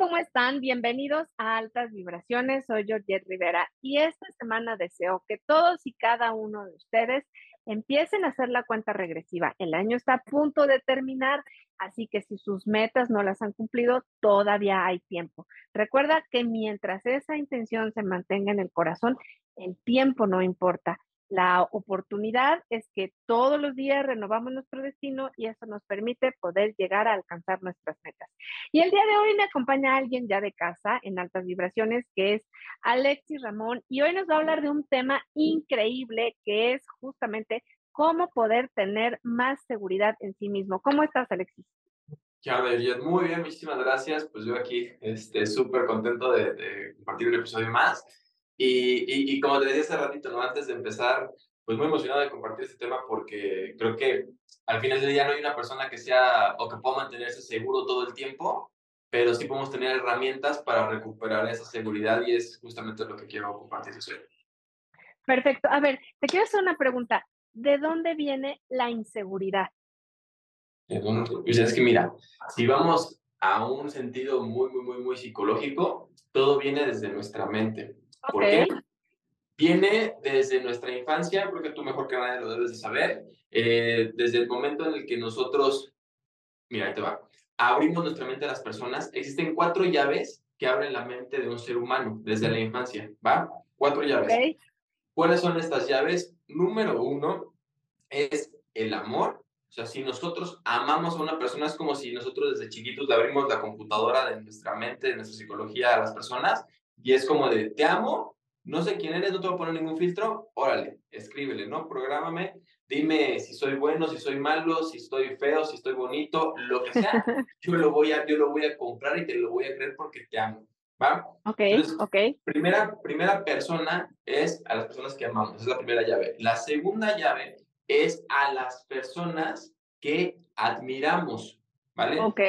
¿cómo están? Bienvenidos a Altas Vibraciones. Soy Georgette Rivera y esta semana deseo que todos y cada uno de ustedes empiecen a hacer la cuenta regresiva. El año está a punto de terminar, así que si sus metas no las han cumplido, todavía hay tiempo. Recuerda que mientras esa intención se mantenga en el corazón, el tiempo no importa. La oportunidad es que todos los días renovamos nuestro destino y eso nos permite poder llegar a alcanzar nuestras metas. Y el día de hoy me acompaña alguien ya de casa en altas vibraciones, que es Alexis Ramón, y hoy nos va a hablar de un tema increíble que es justamente cómo poder tener más seguridad en sí mismo. ¿Cómo estás, Alexis? Ya, muy bien, muchísimas gracias. Pues yo aquí este, súper contento de, de compartir un episodio más. Y, y, como te decía hace ratito, ¿no? antes de empezar, pues muy emocionado de compartir este tema porque creo que al final del día no hay una persona que sea o que pueda mantenerse seguro todo el tiempo, pero sí podemos tener herramientas para recuperar esa seguridad y es justamente lo que quiero compartir hoy. Perfecto. A ver, te quiero hacer una pregunta. ¿De dónde viene la inseguridad? Pues es que mira, si vamos a un sentido muy, muy, muy, muy psicológico, todo viene desde nuestra mente. ¿Por qué? Viene desde nuestra infancia, porque tú mejor que nadie lo debes de saber, eh, desde el momento en el que nosotros, mira, ahí te va, abrimos nuestra mente a las personas, existen cuatro llaves que abren la mente de un ser humano desde la infancia, ¿va? Cuatro llaves. ¿Cuáles son estas llaves? Número uno es el amor. O sea, si nosotros amamos a una persona, es como si nosotros desde chiquitos le abrimos la computadora de nuestra mente, de nuestra psicología a las personas y es como de, te amo, no sé quién eres, no te voy a poner ningún filtro, órale, escríbele, ¿no? Prográmame, dime si soy bueno, si soy malo, si estoy feo, si estoy bonito, lo que sea, yo lo voy a, yo lo voy a comprar y te lo voy a creer porque te amo, ¿va? Ok, ok. Primera, primera persona es a las personas que amamos, esa es la primera llave. La segunda llave es a las personas que admiramos, ¿vale? Ok.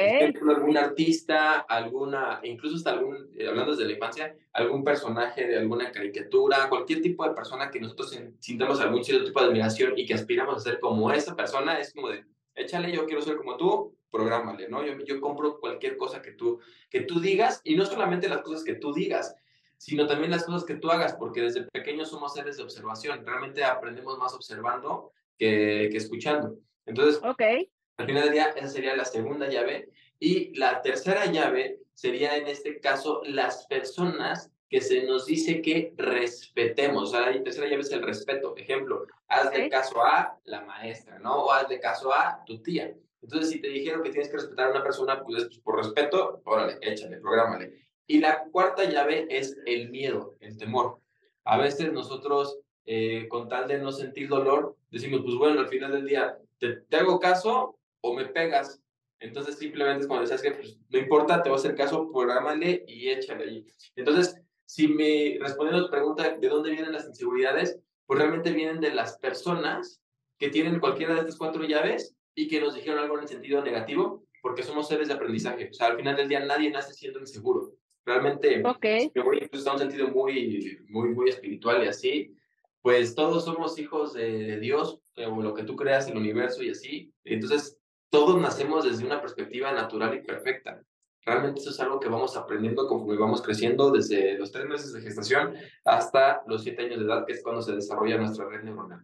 algún artista, alguna, incluso hasta algún, eh, hablando desde la infancia, algún personaje de alguna caricatura, cualquier tipo de persona que nosotros sintamos algún cierto tipo de admiración y que aspiramos a ser como esa persona, es como de, échale, yo quiero ser como tú, prográmale, ¿no? Yo, yo compro cualquier cosa que tú, que tú digas y no solamente las cosas que tú digas, sino también las cosas que tú hagas, porque desde pequeños somos seres de observación, realmente aprendemos más observando que, que escuchando. Entonces, okay. Al final del día, esa sería la segunda llave. Y la tercera llave sería, en este caso, las personas que se nos dice que respetemos. O sea, la tercera llave es el respeto. Ejemplo, hazle caso a la maestra, ¿no? O hazle caso a tu tía. Entonces, si te dijeron que tienes que respetar a una persona, pues, pues por respeto, órale, échale, prográmale. Y la cuarta llave es el miedo, el temor. A veces nosotros, eh, con tal de no sentir dolor, decimos, pues bueno, al final del día, te, te hago caso o me pegas. Entonces simplemente es cuando decías que pues, no importa, te voy a hacer caso, prográmale y échale allí. Entonces, si me responden a tu pregunta de dónde vienen las inseguridades, pues realmente vienen de las personas que tienen cualquiera de estas cuatro llaves y que nos dijeron algo en el sentido negativo, porque somos seres de aprendizaje. O sea, al final del día nadie nace siendo inseguro. Realmente, okay. me voy incluso a un sentido muy, muy, muy espiritual y así, pues todos somos hijos de, de Dios, o lo que tú creas, el universo y así. Entonces, todos nacemos desde una perspectiva natural y perfecta. Realmente eso es algo que vamos aprendiendo conforme vamos creciendo desde los tres meses de gestación hasta los siete años de edad, que es cuando se desarrolla nuestra red neuronal.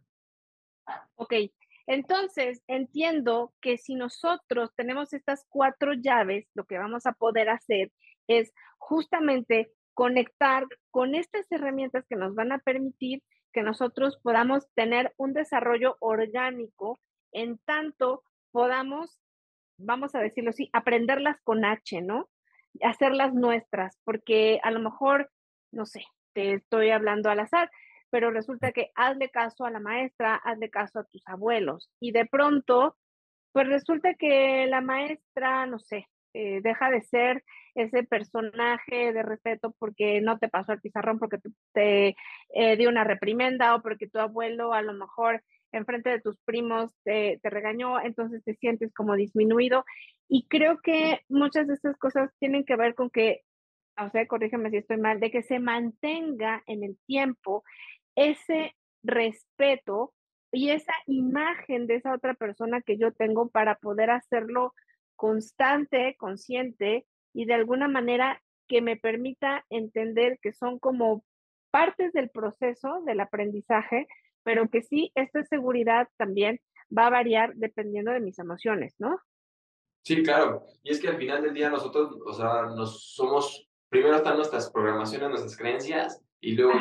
Ok, entonces entiendo que si nosotros tenemos estas cuatro llaves, lo que vamos a poder hacer es justamente conectar con estas herramientas que nos van a permitir que nosotros podamos tener un desarrollo orgánico en tanto podamos, vamos a decirlo así, aprenderlas con H, ¿no? Hacerlas nuestras, porque a lo mejor, no sé, te estoy hablando al azar, pero resulta que hazle caso a la maestra, hazle caso a tus abuelos, y de pronto, pues resulta que la maestra, no sé, eh, deja de ser ese personaje de respeto porque no te pasó el pizarrón, porque te, eh, dio una reprimenda o porque tu abuelo a lo mejor enfrente de tus primos te, te, regañó, entonces te sientes como disminuido. Y creo que muchas de estas cosas tienen que ver con que, o sea, corrígeme si estoy mal, de que se mantenga en el tiempo ese respeto y esa imagen de esa otra persona que yo tengo para poder hacerlo constante, consciente y de alguna manera que me permita entender que son como partes del proceso del aprendizaje, pero que sí, esta seguridad también va a variar dependiendo de mis emociones, ¿no? Sí, claro. Y es que al final del día nosotros, o sea, nos somos, primero están nuestras programaciones, nuestras creencias, y luego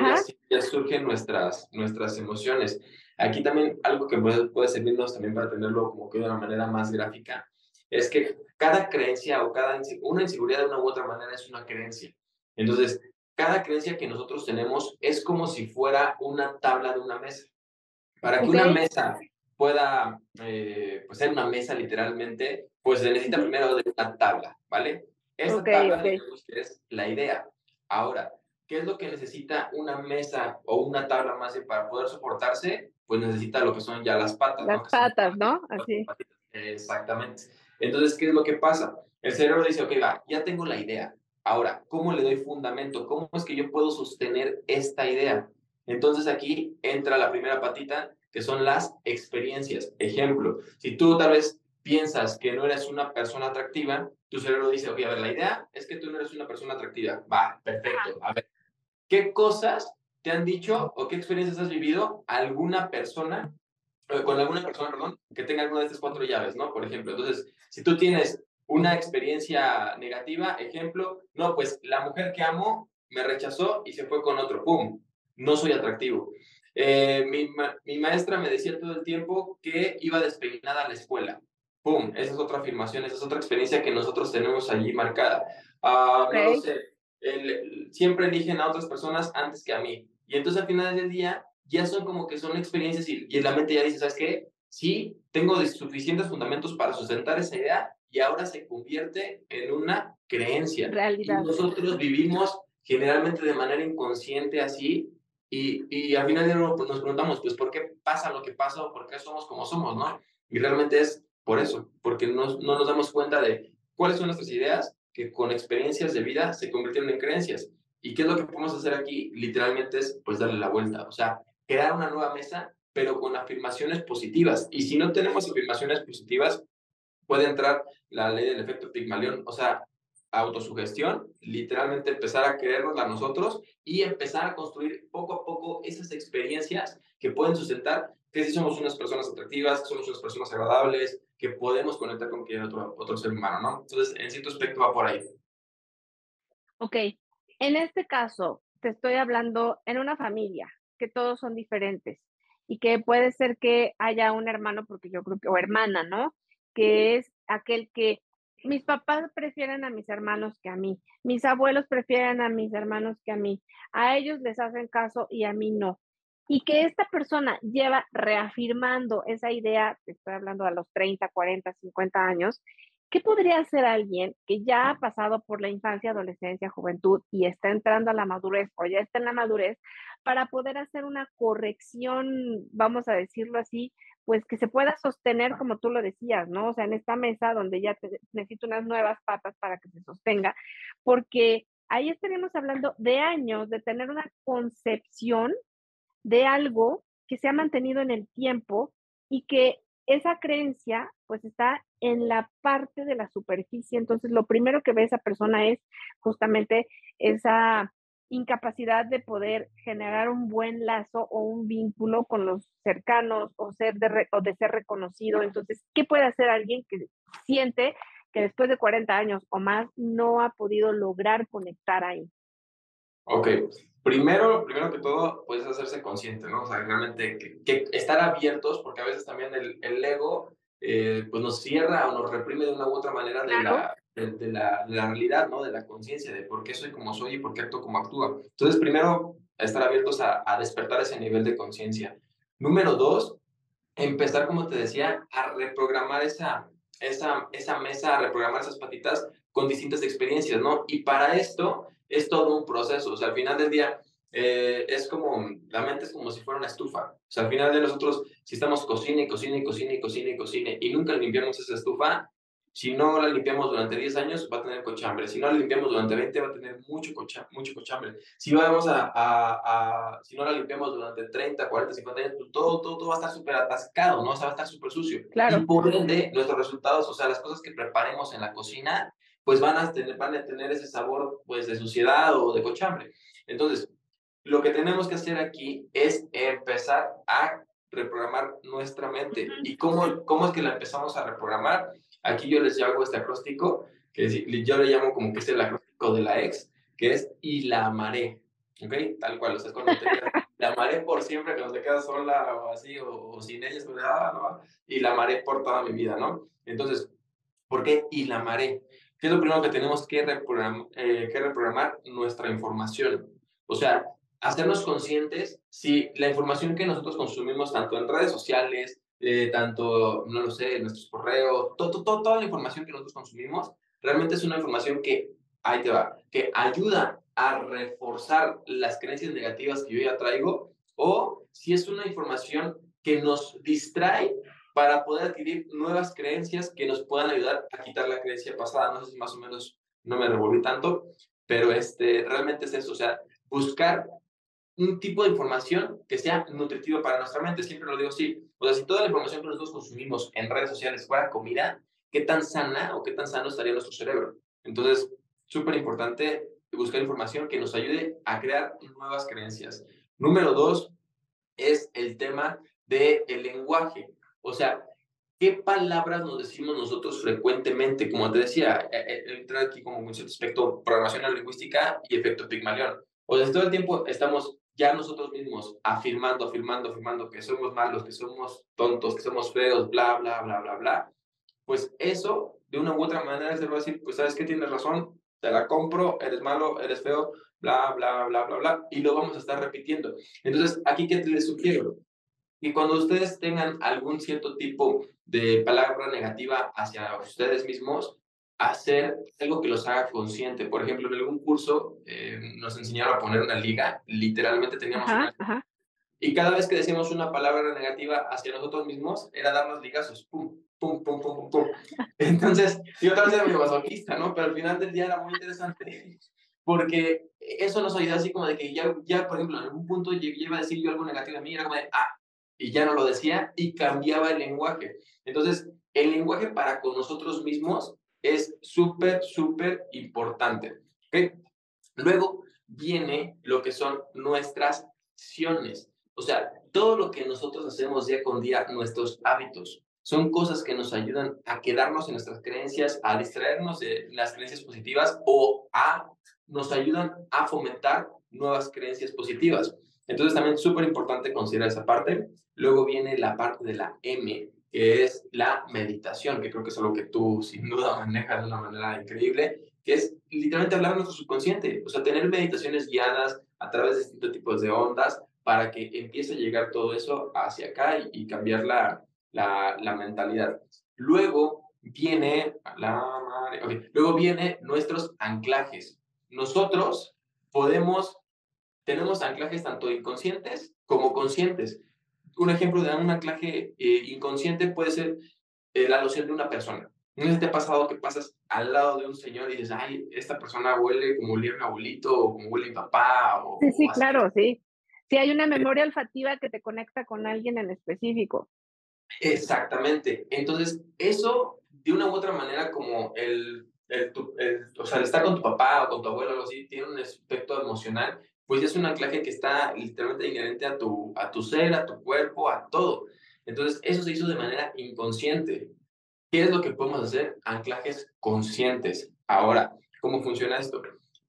ya, surgen nuestras, nuestras emociones. Aquí también algo que puede, puede servirnos también para tenerlo como que de una manera más gráfica, es que cada creencia o cada una inseguridad de una u otra manera es una creencia. Entonces, cada creencia que nosotros tenemos es como si fuera una tabla de una mesa. Para que una mesa pueda eh, pues ser una mesa literalmente, pues se necesita primero de una tabla, ¿vale? Esta tabla es la idea. Ahora, ¿qué es lo que necesita una mesa o una tabla más para poder soportarse? Pues necesita lo que son ya las patas. Las patas, ¿no? Así. Exactamente. Entonces, ¿qué es lo que pasa? El cerebro dice, ok, va, ya tengo la idea. Ahora, ¿cómo le doy fundamento? ¿Cómo es que yo puedo sostener esta idea? Entonces aquí entra la primera patita, que son las experiencias. Ejemplo, si tú tal vez piensas que no eres una persona atractiva, tu cerebro dice, ok, a ver, la idea es que tú no eres una persona atractiva. Va, perfecto. A ver, ¿qué cosas te han dicho o qué experiencias has vivido alguna persona, con alguna persona, perdón, que tenga alguna de estas cuatro llaves, ¿no? Por ejemplo, entonces, si tú tienes una experiencia negativa, ejemplo, no, pues la mujer que amo me rechazó y se fue con otro, ¡pum! No soy atractivo. Eh, mi, mi, maestra me decía todo el tiempo que iba despeinada a la escuela. ¡Pum! Esa es otra afirmación, esa es otra experiencia que nosotros tenemos allí marcada. Uh, No lo sé, siempre eligen a otras personas antes que a mí. Y entonces al final del día ya son como que son experiencias y, y la mente ya dice, ¿sabes qué? Sí, tengo suficientes fundamentos para sustentar esa idea y ahora se convierte en una creencia. Realidad. Y nosotros vivimos generalmente de manera inconsciente así y, y al final pues, nos preguntamos, pues, ¿por qué pasa lo que pasa o por qué somos como somos, no? Y realmente es por eso, porque no, no nos damos cuenta de cuáles son nuestras ideas que con experiencias de vida se convirtieron en creencias. ¿Y qué es lo que podemos hacer aquí? Literalmente es, pues, darle la vuelta, o sea, crear una nueva mesa, pero con afirmaciones positivas. Y si no tenemos afirmaciones positivas, puede entrar la ley del efecto Pigmalión, o sea, autosugestión, literalmente empezar a creernos a nosotros y empezar a construir poco a poco esas experiencias que pueden sustentar que si somos unas personas atractivas, que somos unas personas agradables, que podemos conectar con cualquier otro, otro ser humano, ¿no? Entonces, en cierto aspecto va por ahí. Ok, en este caso, te estoy hablando en una familia, que todos son diferentes y que puede ser que haya un hermano, porque yo creo que, o hermana, ¿no? que es aquel que mis papás prefieren a mis hermanos que a mí, mis abuelos prefieren a mis hermanos que a mí, a ellos les hacen caso y a mí no. Y que esta persona lleva reafirmando esa idea, estoy hablando a los 30, 40, 50 años, ¿qué podría hacer alguien que ya ha pasado por la infancia, adolescencia, juventud y está entrando a la madurez o ya está en la madurez para poder hacer una corrección, vamos a decirlo así, pues que se pueda sostener como tú lo decías, ¿no? O sea, en esta mesa donde ya necesito unas nuevas patas para que se sostenga, porque ahí estaríamos hablando de años de tener una concepción de algo que se ha mantenido en el tiempo y que esa creencia pues está en la parte de la superficie. Entonces, lo primero que ve esa persona es justamente esa incapacidad de poder generar un buen lazo o un vínculo con los cercanos o, ser de, o de ser reconocido. Entonces, ¿qué puede hacer alguien que siente que después de 40 años o más no ha podido lograr conectar ahí? Ok, primero, primero que todo, puedes hacerse consciente, ¿no? O sea, realmente que, estar abiertos, porque a veces también el, el ego eh, pues nos cierra o nos reprime de una u otra manera de la de, la, realidad, ¿no? De la conciencia, de por qué soy como soy y por qué actúo como actúo. Entonces, primero, estar abiertos a, a despertar ese nivel de conciencia. Número dos, empezar, como te decía, a reprogramar esa, esa, esa mesa, a reprogramar esas patitas con distintas experiencias, ¿no? Y para esto es todo un proceso. O sea, al final del día, eh, es como, la mente es como si fuera una estufa. O sea, al final de nosotros, si estamos cocina y cocina y cocina y cocina y cocina y nunca limpiamos esa estufa, si no la limpiamos durante 10 años, va a tener cochambre. Si no la limpiamos durante 20, va a tener mucho, cocha, mucho cochambre. Si, vamos a, a, si no la limpiamos durante 30, 40, 50 años, pues todo, todo, todo va a estar súper atascado, ¿no? O sea, va a estar súper sucio. Claro. Y por ende, nuestros resultados, o sea, las cosas que preparemos en la cocina, pues van a tener, van a tener ese sabor pues de suciedad o de cochambre. Entonces, lo que tenemos que hacer aquí es empezar a reprogramar nuestra mente. ¿Y cómo, cómo es que la empezamos a reprogramar? Aquí yo les hago este acróstico, que yo le llamo como que es el acróstico de la ex, que es y la amaré. ¿Ok? Tal cual, o sea, es cuando te la amaré por siempre, cuando te quedas sola o así, o, sin ella, es ah, no, y la amaré por toda mi vida, ¿no? Entonces, ¿por qué y la amaré? ¿Qué es lo primero que tenemos que, eh, que reprogramar? Nuestra información. O sea, hacernos conscientes si la información que nosotros consumimos, tanto en redes sociales, eh, tanto, no lo sé, en nuestros correos, todo, todo, toda la información que nosotros consumimos, realmente es una información que, ahí te va, que ayuda a reforzar las creencias negativas que yo ya traigo, o si es una información que nos distrae para poder adquirir nuevas creencias que nos puedan ayudar a quitar la creencia pasada. No sé si más o menos no me revolví tanto, pero este, realmente es eso, o sea, buscar un tipo de información que sea nutritiva para nuestra mente. Siempre lo digo así. O sea, si toda la información que nosotros consumimos en redes sociales fuera comida, ¿qué tan sana o qué tan sano estaría nuestro cerebro? Entonces, súper importante buscar información que nos ayude a crear nuevas creencias. Número dos es el tema del el lenguaje. O sea, ¿qué palabras nos decimos nosotros frecuentemente? Como te decía, e, e, entra aquí como un cierto aspecto programación lingüística y efecto Pigmalión. O sea, todo el tiempo estamos ya nosotros mismos afirmando, afirmando, afirmando que somos malos, que somos tontos, que somos feos, bla, bla, bla, bla, bla, pues eso de una u otra manera se va a decir, pues sabes que tienes razón, te la compro, eres malo, eres feo, bla, bla, bla, bla, bla, y lo vamos a estar repitiendo. Entonces, aquí, ¿qué les sugiero? Y cuando ustedes tengan algún cierto tipo de palabra negativa hacia ustedes mismos, hacer algo que los haga consciente. Por ejemplo, en algún curso eh, nos enseñaron a poner una liga, literalmente teníamos una... Y cada vez que decíamos una palabra negativa hacia nosotros mismos, era darnos ligazos, pum, pum, pum, pum, pum, Entonces, yo otra vez era medio masoquista, ¿no? Pero al final del día era muy interesante, porque eso nos ayuda así como de que ya, ya por ejemplo, en algún punto llegué a decir yo algo negativo a mí, era como de, ah, y ya no lo decía, y cambiaba el lenguaje. Entonces, el lenguaje para con nosotros mismos es súper, súper importante. ¿okay? Luego viene lo que son nuestras acciones. O sea, todo lo que nosotros hacemos día con día, nuestros hábitos, son cosas que nos ayudan a quedarnos en nuestras creencias, a distraernos de las creencias positivas o a nos ayudan a fomentar nuevas creencias positivas. Entonces también súper importante considerar esa parte. Luego viene la parte de la M, que es la meditación, que creo que es algo que tú sin duda manejas de una manera increíble, que es literalmente hablar a nuestro subconsciente, o sea, tener meditaciones guiadas a través de distintos tipos de ondas para que empiece a llegar todo eso hacia acá y, cambiar la, la, la, mentalidad. Luego viene la luego viene nuestros anclajes. Nosotros podemos tenemos anclajes tanto inconscientes como conscientes un ejemplo de un anclaje eh, inconsciente puede ser eh, la loción de una persona. ¿No te ha pasado que pasas al lado de un señor y dices, ay, esta persona huele como olía mi abuelito o como huele mi papá? O, sí, sí, claro, sí. Sí, hay una memoria olfativa que te conecta con alguien en específico. Exactamente. Entonces, eso, de una u otra manera, como el, el, o sea, el estar con tu papá o con tu abuelo o algo así, tiene un aspecto emocional pues es un anclaje que está literalmente inherente a tu, a tu ser, a tu cuerpo, a todo. Entonces, eso se hizo de manera inconsciente. ¿Qué es lo que podemos hacer? Anclajes conscientes. Ahora, ¿cómo funciona esto?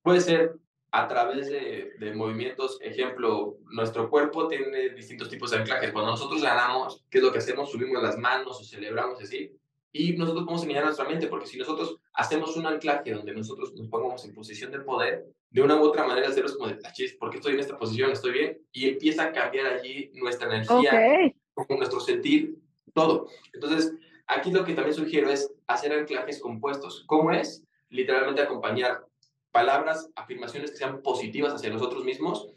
Puede ser a través de, de, movimientos, ejemplo, nuestro cuerpo tiene distintos tipos de anclajes. Cuando nosotros ganamos, ¿qué es lo que hacemos? Subimos las manos o celebramos así. Y nosotros podemos engañar nuestra mente, porque si nosotros hacemos un anclaje donde nosotros nos pongamos en posición de poder, de una u otra manera hacerlo como de, ah, ¿por qué estoy en esta posición? ¿Estoy bien? Y empieza a cambiar allí nuestra energía, nuestro sentir, todo. Entonces, aquí lo que también sugiero es hacer anclajes compuestos. ¿Cómo es? Literalmente acompañar palabras, afirmaciones que sean positivas hacia nosotros mismos,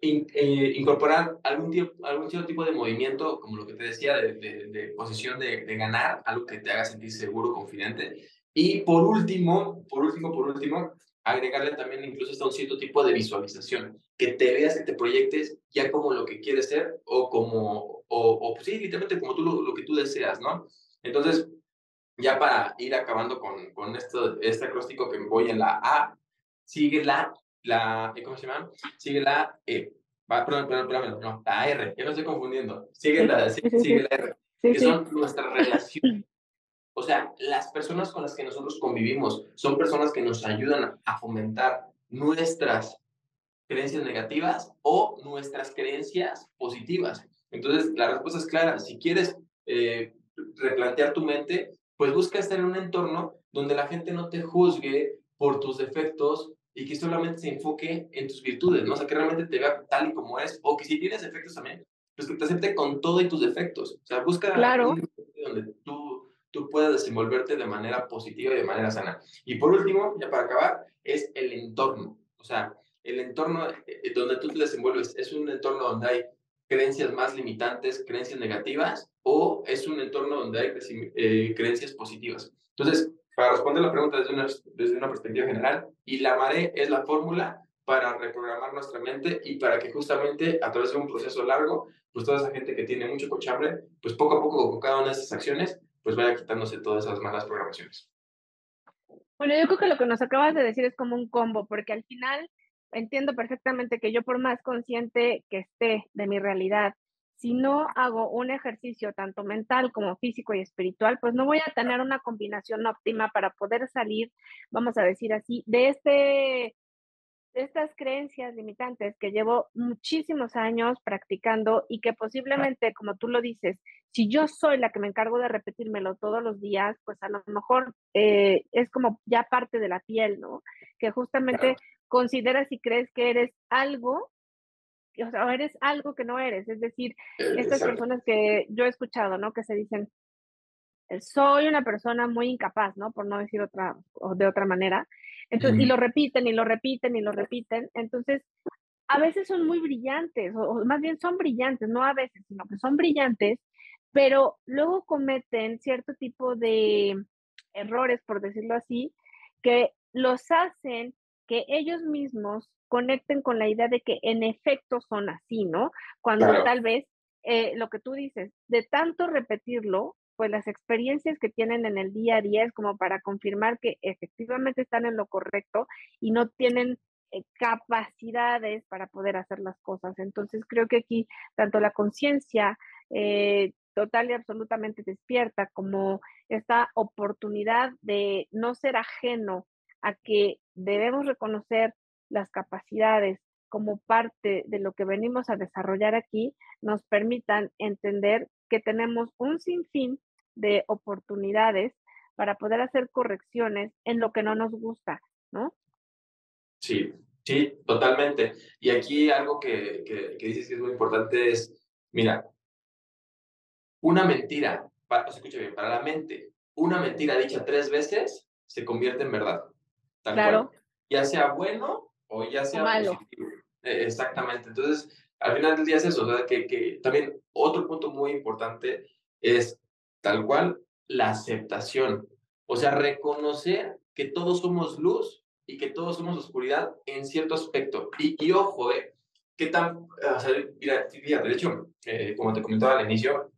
eh, incorporar algún, tipo, algún cierto tipo de movimiento, como lo que te decía, de, de, posición de, de, ganar, algo que te haga sentir seguro, confidente. Y por último, por último, por último, agregarle también incluso hasta un cierto tipo de visualización, que te veas, que te proyectes ya como lo que quieres ser o como, o, o sí, literalmente como tú lo, lo, que tú deseas, ¿no? Entonces, ya para ir acabando con, con esto, este acróstico que voy en la A, sigue la, la ¿cómo se llama? Sigue la E. Va, perdón, perdón, perdón, no, la R, yo no estoy confundiendo. Sigue la, sigue, la R, que son nuestras relaciones. O sea, las personas con las que nosotros convivimos son personas que nos ayudan a fomentar nuestras creencias negativas o nuestras creencias positivas. Entonces, la respuesta es clara. Si quieres eh, replantear tu mente, pues busca estar en un entorno donde la gente no te juzgue por tus defectos y que solamente se enfoque en tus virtudes, ¿no? O sea, que realmente te vea tal y como es, o que si tienes defectos también, pues que te acepte con todo y tus defectos. O sea, busca claro. un donde tú, tú puedas desenvolverte de manera positiva y de manera sana. Y por último, ya para acabar, es el entorno. O sea, el entorno eh, donde tú te desenvuelves es un entorno donde hay creencias más limitantes, creencias negativas, o es un entorno donde hay eh, creencias positivas. Entonces, para responder la pregunta desde una, desde una perspectiva general, y la MARE es la fórmula para reprogramar nuestra mente y para que justamente a través de un proceso largo, pues toda esa gente que tiene mucho cochambre, pues poco a poco con cada una de esas acciones, pues vaya quitándose todas esas malas programaciones. Bueno, yo creo que lo que nos acabas de decir es como un combo, porque al final entiendo perfectamente que yo por más consciente que esté de mi realidad, si no hago un ejercicio tanto mental como físico y espiritual, pues no voy a tener una combinación óptima para poder salir, vamos a decir así, de este estas creencias limitantes que llevo muchísimos años practicando y que posiblemente, como tú lo dices, si yo soy la que me encargo de repetírmelo todos los días, pues a lo mejor eh, es como ya parte de la piel, ¿no? Que justamente consideras y crees que eres algo, o sea, eres algo que no eres. Es decir, estas personas que yo he escuchado, ¿no? Que se dicen, eh, soy una persona muy incapaz, ¿no? Por no decir otra, o de otra manera. Entonces, y lo repiten y lo repiten y lo repiten. Entonces, a veces son muy brillantes, o, más bien son brillantes, no a veces, sino que son brillantes, pero luego cometen cierto tipo de errores, por decirlo así, que los hacen que ellos mismos conecten con la idea de que en efecto son así, ¿no? Cuando tal vez eh, lo que tú dices, de tanto repetirlo, pues las experiencias que tienen en el día a día es como para confirmar que efectivamente están en lo correcto y no tienen eh, capacidades para poder hacer las cosas. Entonces creo que aquí tanto la conciencia eh, total y absolutamente despierta como esta oportunidad de no ser ajeno a que debemos reconocer las capacidades como parte de lo que venimos a desarrollar aquí, nos permitan entender que tenemos un sinfín de oportunidades para poder hacer correcciones en lo que no nos gusta, ¿no? Sí, sí, totalmente. Y aquí algo que, que, que dices que es muy importante es, mira, una mentira, para, escucha bien, para la mente, una mentira dicha tres veces se convierte en verdad claro. Ya sea bueno o ya sea positivo. E, exactamente. Entonces, al final del día es eso, que, que también otro punto muy importante es tal cual la aceptación. O sea, reconocer que todos somos luz y que todos somos oscuridad en cierto aspecto. Y, y ojo, ¿eh? ¿Qué tan, o sea, mira, fíjate, de hecho, eh, como te comentaba al inicio,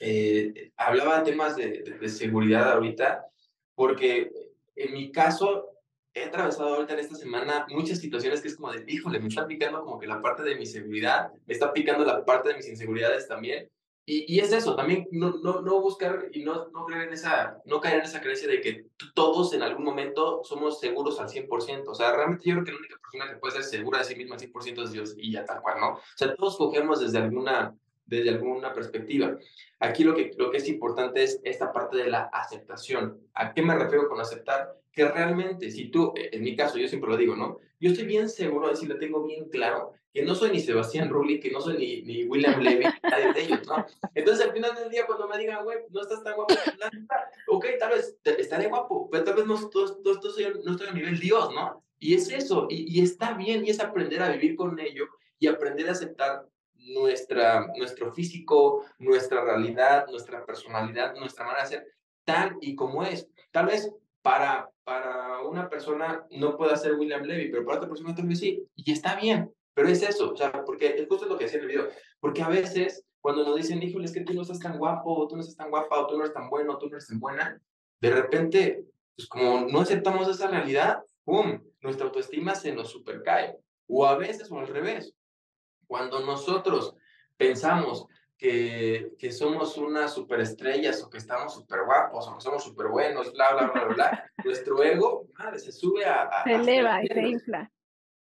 eh, hablaba de temas de, de, de, seguridad ahorita, porque en mi caso, he atravesado ahorita en esta semana muchas situaciones que es como de, híjole, me está picando como que la parte de mi seguridad, me está picando la parte de mis inseguridades también. Y, y es eso, también no, no, no buscar y no, no, creer en esa, no caer en esa creencia de que todos en algún momento somos seguros al 100%. O sea, realmente yo creo que la única persona que puede ser segura de sí misma al 100% es Dios y ya tal cual, ¿no? O sea, todos cogemos desde alguna, desde alguna perspectiva. Aquí lo que, lo que es importante es esta parte de la aceptación. ¿A qué me refiero con aceptar? que realmente, si tú, e, en mi caso, yo siempre lo digo, ¿no? Yo estoy bien seguro de si lo tengo bien claro, que no soy ni Sebastián Rulli, que no soy ni, ni William Levy, nadie de ellos, ¿no? Entonces, al final del día, cuando me digan, güey, no estás tan guapo, ok, tal vez estaré guapo, pero tal vez no, no, no estoy a nivel Dios, ¿no? Y es eso, y, y, está bien, y es aprender a vivir con ello y aprender a aceptar nuestra, nuestro físico, nuestra realidad, nuestra personalidad, nuestra manera de ser, tal y como es. Tal vez para, para una persona no puede ser William Levy, pero para otra persona tal vez sí. Y está bien, pero es eso, o sea, porque es justo lo que decía en el video. Porque a veces, cuando nos dicen, híjole, es que tú no estás tan guapo, o tú no estás tan guapa, o tú no eres tan bueno, o tú no eres tan buena, de repente, pues como no aceptamos esa realidad, ¡pum! Nuestra autoestima se nos supercae. O a veces o al revés. Cuando nosotros pensamos que, que somos unas superestrellas o que estamos súper guapos o que somos súper buenos, bla, bla, bla, bla, nuestro ego, madre, se sube a... se eleva y se infla.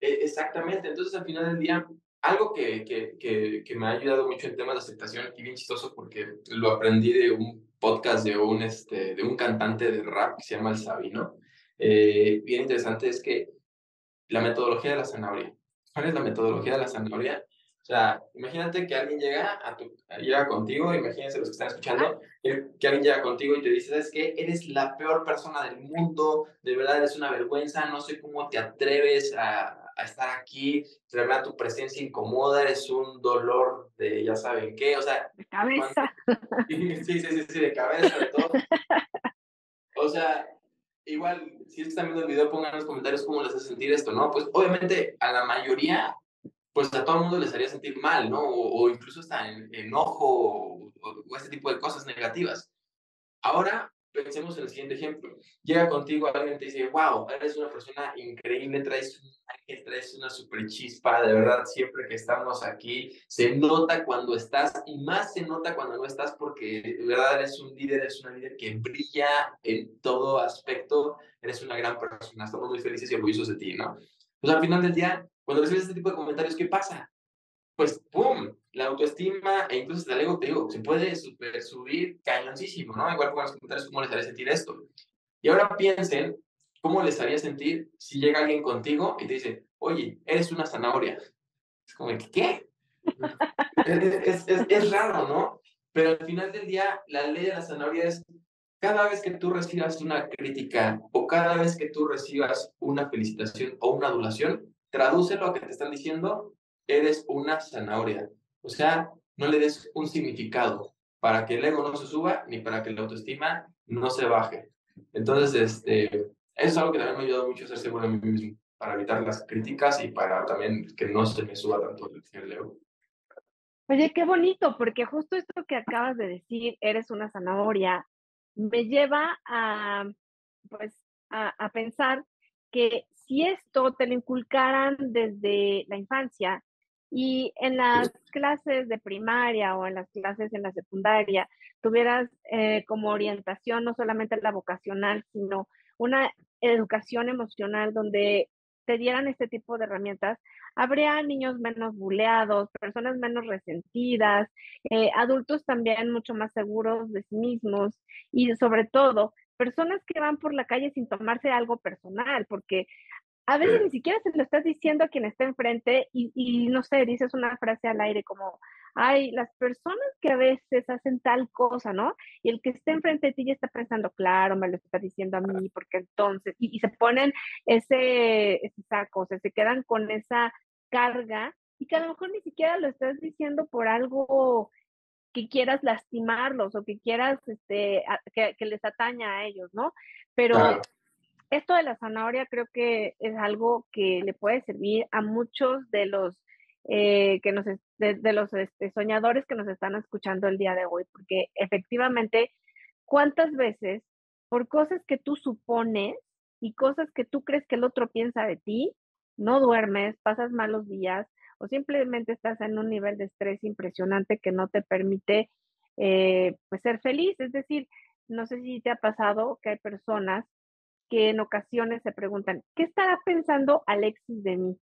E, exactamente. Entonces, al final del día, algo que, que, que, que, me ha ayudado mucho en temas de aceptación y bien chistoso porque lo aprendí de un podcast de un, este, de un cantante de rap que se llama El Sabino. Eh, bien interesante es que la metodología de la zanahoria. ¿Cuál es la metodología de la zanahoria? O sea, imagínate que alguien llega, a tu, llega contigo, imagínense los que están escuchando, que alguien llega contigo y te dice, ¿sabes qué? Eres la peor persona del mundo, de verdad eres una vergüenza, no sé cómo te atreves a, a estar aquí, de verdad tu presencia incomoda, eres un dolor de ya saben qué, o sea... De cabeza. sí, sí, sí, sí, de cabeza, de todo. O sea, igual, si están viendo el video, pongan en los comentarios cómo les hace sentir esto, ¿no? Pues obviamente a la mayoría, pues a todo el mundo les haría sentir mal, ¿no? O, incluso hasta en, enojo o, o, este tipo de cosas negativas. Ahora, pensemos en el siguiente ejemplo. Llega contigo alguien y te dice, wow, eres una persona increíble, traes un ángel, traes una super chispa, de verdad, siempre que estamos aquí, se nota cuando estás y más se nota cuando no estás porque de verdad eres un líder, eres una líder que brilla en todo aspecto, eres una gran persona, estamos muy felices y orgullosos de ti, ¿no? Pues al final del día, cuando recibes este tipo de comentarios, ¿qué pasa? Pues, ¡pum! La autoestima e incluso el ego, te digo, se puede super subir cañoncísimo, ¿no? Igual en los comentarios cómo les haría sentir esto. Y ahora piensen cómo les haría sentir si llega alguien contigo y te dice, oye, eres una zanahoria. Es como, ¿qué? es, es, es, raro, ¿no? Pero al final del día, la ley de la zanahoria es cada vez que tú recibas una crítica o cada vez que tú recibas una felicitación o una adulación, tradúcelo a que te están diciendo eres una zanahoria. O sea, no le des un significado para que el ego no se suba ni para que la autoestima no se baje. Entonces, este, eso es algo que también me ha ayudado mucho a ser seguro de mí mismo, para evitar las críticas y para también que no se me suba tanto el ego. Oye, qué bonito, porque justo esto que acabas de decir, eres una zanahoria, me lleva a, pues, a, a pensar que si esto te lo inculcaran desde la infancia, y en las clases de primaria o en las clases en la secundaria tuvieras eh, como orientación no solamente la vocacional, sino una educación emocional donde te dieran este tipo de herramientas, habría niños menos buleados, personas menos resentidas, eh, adultos también mucho más seguros de sí mismos y sobre todo personas que van por la calle sin tomarse algo personal, porque a veces ni siquiera se lo estás diciendo a quien está enfrente y, y, no sé, dices una frase al aire como, ay, las personas que a veces hacen tal cosa, ¿no? Y el que está enfrente de ti ya está pensando, claro, me lo está diciendo a mí, porque entonces, y, y se ponen ese, ese saco, o sea, se quedan con esa carga y que a lo mejor ni siquiera lo estás diciendo por algo que quieras lastimarlos o que quieras, este, que, que les ataña a ellos, ¿no? Pero esto de la zanahoria creo que es algo que le puede servir a muchos de los eh, que nos de, los este, soñadores que nos están escuchando el día de hoy, porque efectivamente, ¿cuántas veces por cosas que tú supones y cosas que tú crees que el otro piensa de ti, no duermes, pasas malos días o simplemente estás en un nivel de estrés impresionante que no te permite eh, pues ser feliz? Es decir, no sé si te ha pasado que hay personas que en ocasiones se preguntan, ¿qué estará pensando Alexis de mí?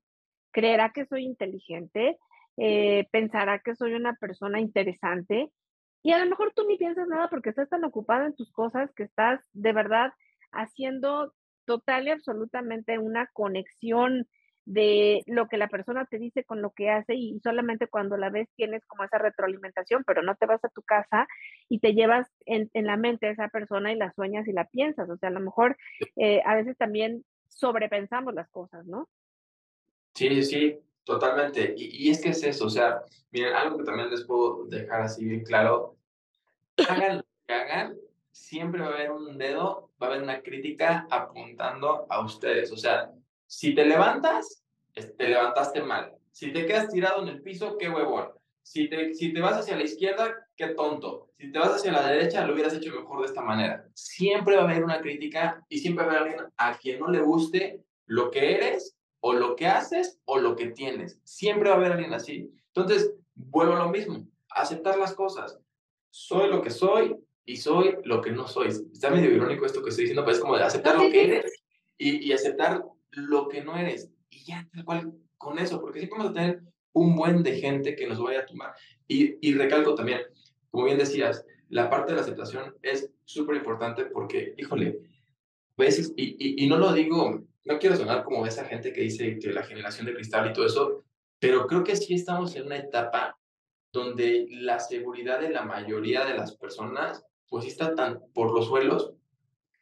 ¿Creerá que soy inteligente? Eh, ¿Pensará que soy una persona interesante? Y a lo mejor tú ni piensas nada porque estás tan ocupado en tus cosas que estás de verdad haciendo total y absolutamente una conexión de lo que la persona te dice con lo que hace y solamente cuando la ves tienes como esa retroalimentación, pero no te vas a tu casa y te llevas en, la mente a esa persona y la sueñas y la piensas. O sea, a lo mejor eh, a veces también sobrepensamos las cosas, ¿no? Sí, sí, totalmente. Y, y, es que es eso, o sea, miren, algo que también les puedo dejar así bien claro, hagan lo que hagan, siempre va a haber un dedo, va a haber una crítica apuntando a ustedes. O sea, si te levantas, te levantaste mal. Si te quedas tirado en el piso, qué huevón. si te, si te vas hacia la izquierda, qué tonto. Si te vas hacia la derecha, lo hubieras hecho mejor de esta manera. Siempre va a haber una crítica y siempre va a haber alguien a quien no le guste lo que eres o lo que haces o lo que tienes. Siempre va a haber alguien así. Entonces, vuelvo a lo mismo, aceptar las cosas. Soy lo que soy y soy lo que no soy. Está medio irónico esto que estoy diciendo, pero es como de aceptar lo que eres y, y aceptar lo que no eres. Y ya, tal cual, con eso, porque siempre vamos a tener un buen de gente que nos vaya a tomar. Y, y recalco también, como bien decías, la parte de la aceptación es súper importante porque, híjole, veces, y, y, y, no lo digo, no quiero sonar como esa gente que dice que la generación de cristal y todo eso, pero creo que sí estamos en una etapa donde la seguridad de la mayoría de las personas, pues está tan por los suelos,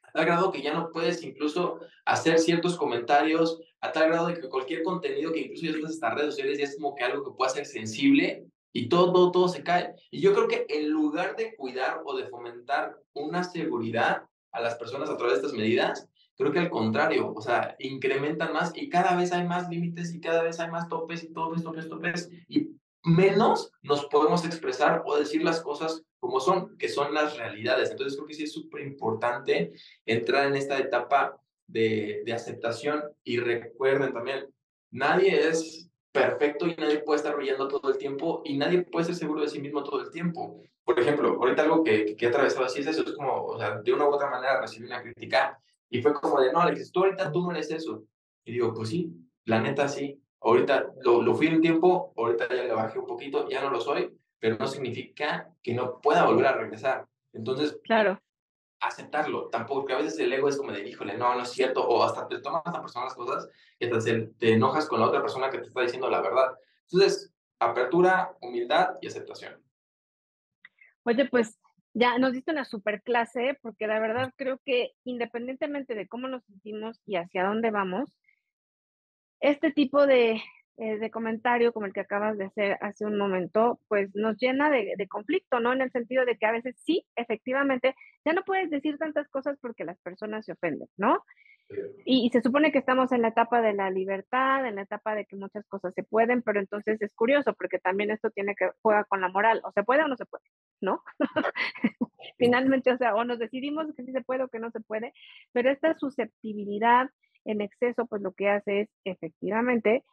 a tal grado que ya no puedes incluso hacer ciertos comentarios, a tal grado de que cualquier contenido que incluso ya en estas redes sociales ya es como que algo que pueda ser sensible y todo, todo, todo se cae. Y yo creo que en lugar de cuidar o de fomentar una seguridad a las personas a través de estas medidas, creo que al contrario, o sea, incrementan más y cada vez hay más límites y cada vez hay más topes y topes, topes, topes y menos nos podemos expresar o decir las cosas como son, que son las realidades. Entonces creo que sí es súper importante entrar en esta etapa de, de aceptación y recuerden también, nadie es perfecto y nadie puede estar brillando todo el tiempo y nadie puede ser seguro de sí mismo todo el tiempo. Por ejemplo, ahorita algo que, que he atravesado así es eso, es como, o sea, de una u otra manera recibí una crítica y fue como de, no, Alex, tú ahorita tú no eres eso. Y digo, pues sí, la neta sí. Ahorita lo, lo fui un tiempo, ahorita ya le bajé un poquito, ya no lo soy, pero no significa que no pueda volver a regresar. Entonces, claro. aceptarlo. Tampoco, que a veces el ego es como de, híjole, no, no es cierto, o hasta te tomas a personas las cosas y hasta te enojas con la otra persona que te está diciendo la verdad. Entonces, apertura, humildad y aceptación. Oye, pues ya nos diste una super clase, porque la verdad creo que independientemente de cómo nos sentimos y hacia dónde vamos, este tipo de, eh, de comentario como el que acabas de hacer hace un momento, pues nos llena de, de, conflicto, ¿no? En el sentido de que a veces sí, efectivamente, ya no puedes decir tantas cosas porque las personas se ofenden, ¿no? Y, y, se supone que estamos en la etapa de la libertad, en la etapa de que muchas cosas se pueden, pero entonces es curioso porque también esto tiene que juega con la moral, o se puede o no se puede, ¿no? Finalmente, o sea, o nos decidimos que sí se puede o que no se puede, pero esta susceptibilidad en exceso, pues lo que hace es efectivamente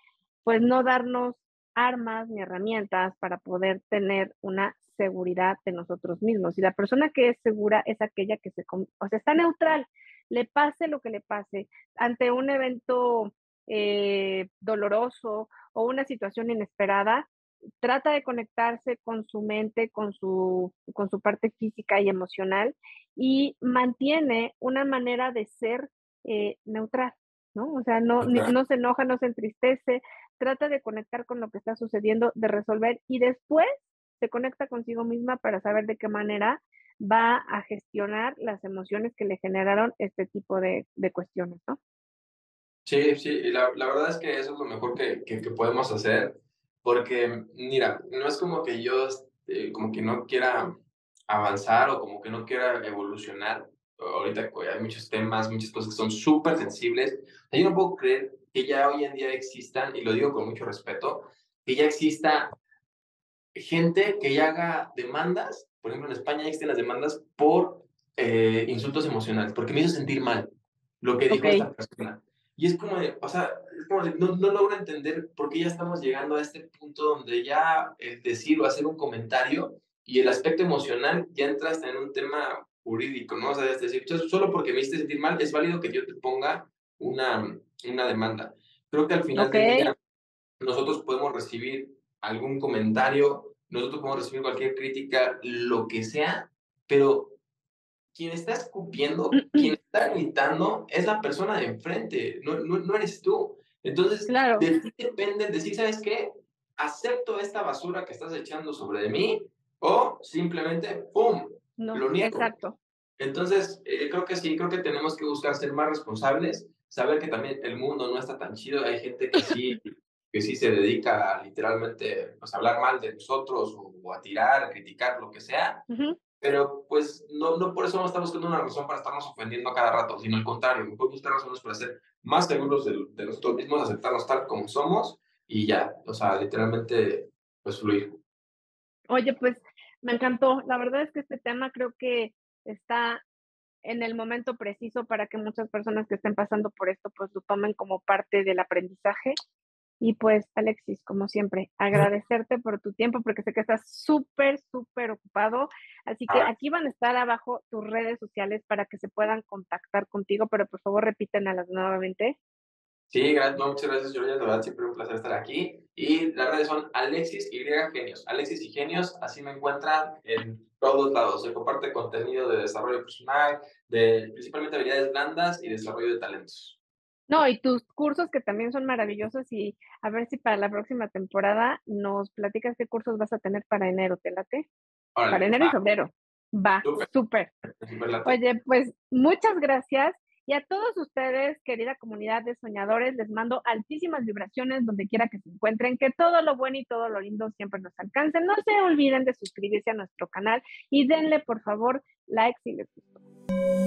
pues no darnos armas ni herramientas para poder tener una seguridad de nosotros mismos. Y la persona que es segura es aquella que se, o sea, está neutral, le pase lo que le pase ante un evento eh, doloroso o una situación inesperada, trata de conectarse con su mente, con su, con su parte física y emocional y mantiene una manera de ser eh, neutral, ¿no? O sea, no, no se enoja, no se entristece, trata de conectar con lo que está sucediendo, de resolver y después se conecta consigo misma para saber de qué manera va a gestionar las emociones que le generaron este tipo de, de cuestiones, ¿no? Sí, sí, y la, la, verdad es que eso es lo mejor que, que, que, podemos hacer, porque mira, no es como que yo, eh, como que no quiera avanzar o como que no quiera evolucionar. Ahorita hay muchos temas, muchas cosas que son súper sensibles. Yo no puedo creer que ya hoy en día existan, y lo digo con mucho respeto, que ya exista gente que ya haga demandas, por ejemplo en España existen las demandas por eh, insultos emocionales, porque me hizo sentir mal lo que dijo okay. esta persona. Y es como de, o sea, es como de, no, no logro entender por qué ya estamos llegando a este punto donde ya eh, decir o hacer un comentario y el aspecto emocional ya entra hasta en un tema jurídico, ¿no? O sea, es decir, solo porque me hiciste sentir mal, es válido que yo te ponga una, una demanda. Creo que al final okay. del día nosotros podemos recibir algún comentario, nosotros podemos recibir cualquier crítica, lo que sea, pero quien está escupiendo, quien está gritando es la persona de enfrente, no, no, no eres tú. Entonces, claro. de ti depende decir, ¿sabes qué? Acepto esta basura que estás echando sobre de mí o simplemente, ¡pum!, no, lo niego. Exacto. Entonces, eh, creo que sí, creo que tenemos que buscar ser más responsables, saber que también el mundo no está tan chido, hay gente que sí, que sí se dedica a literalmente pues, a hablar mal de nosotros o, o, a tirar, a criticar, lo que sea, uh -huh. pero pues no, no por eso no estamos buscando una razón para estarnos ofendiendo a cada rato, sino al contrario, mejor buscar razones para ser más seguros de, de nosotros mismos, aceptarnos tal como somos y ya, o sea, literalmente, pues fluir. Oye, pues me encantó. La verdad es que este tema creo que está en el momento preciso para que muchas personas que estén pasando por esto pues lo tomen como parte del aprendizaje. Y pues, Alexis, como siempre, agradecerte por tu tiempo porque sé que estás súper, súper ocupado. Así que aquí van a estar abajo tus redes sociales para que se puedan contactar contigo, pero por favor repítenalas nuevamente. Sí, muchas gracias, Georgia. De verdad, siempre un placer estar aquí. Y las redes son Alexis Y Genios. Alexis y Genios, así me encuentran en todos lados. Se comparte contenido de desarrollo personal, de principalmente habilidades blandas y desarrollo de talentos. No, y tus cursos que también son maravillosos y a ver si para la próxima temporada nos platicas qué cursos vas a tener para enero, ¿te late? para enero y febrero. Va, súper. Oye, pues muchas gracias. Y a todos ustedes, querida comunidad de soñadores, les mando altísimas vibraciones donde quiera que se encuentren, que todo lo bueno y todo lo lindo siempre nos alcance. No se olviden de suscribirse a nuestro canal y denle por favor like si les gustó.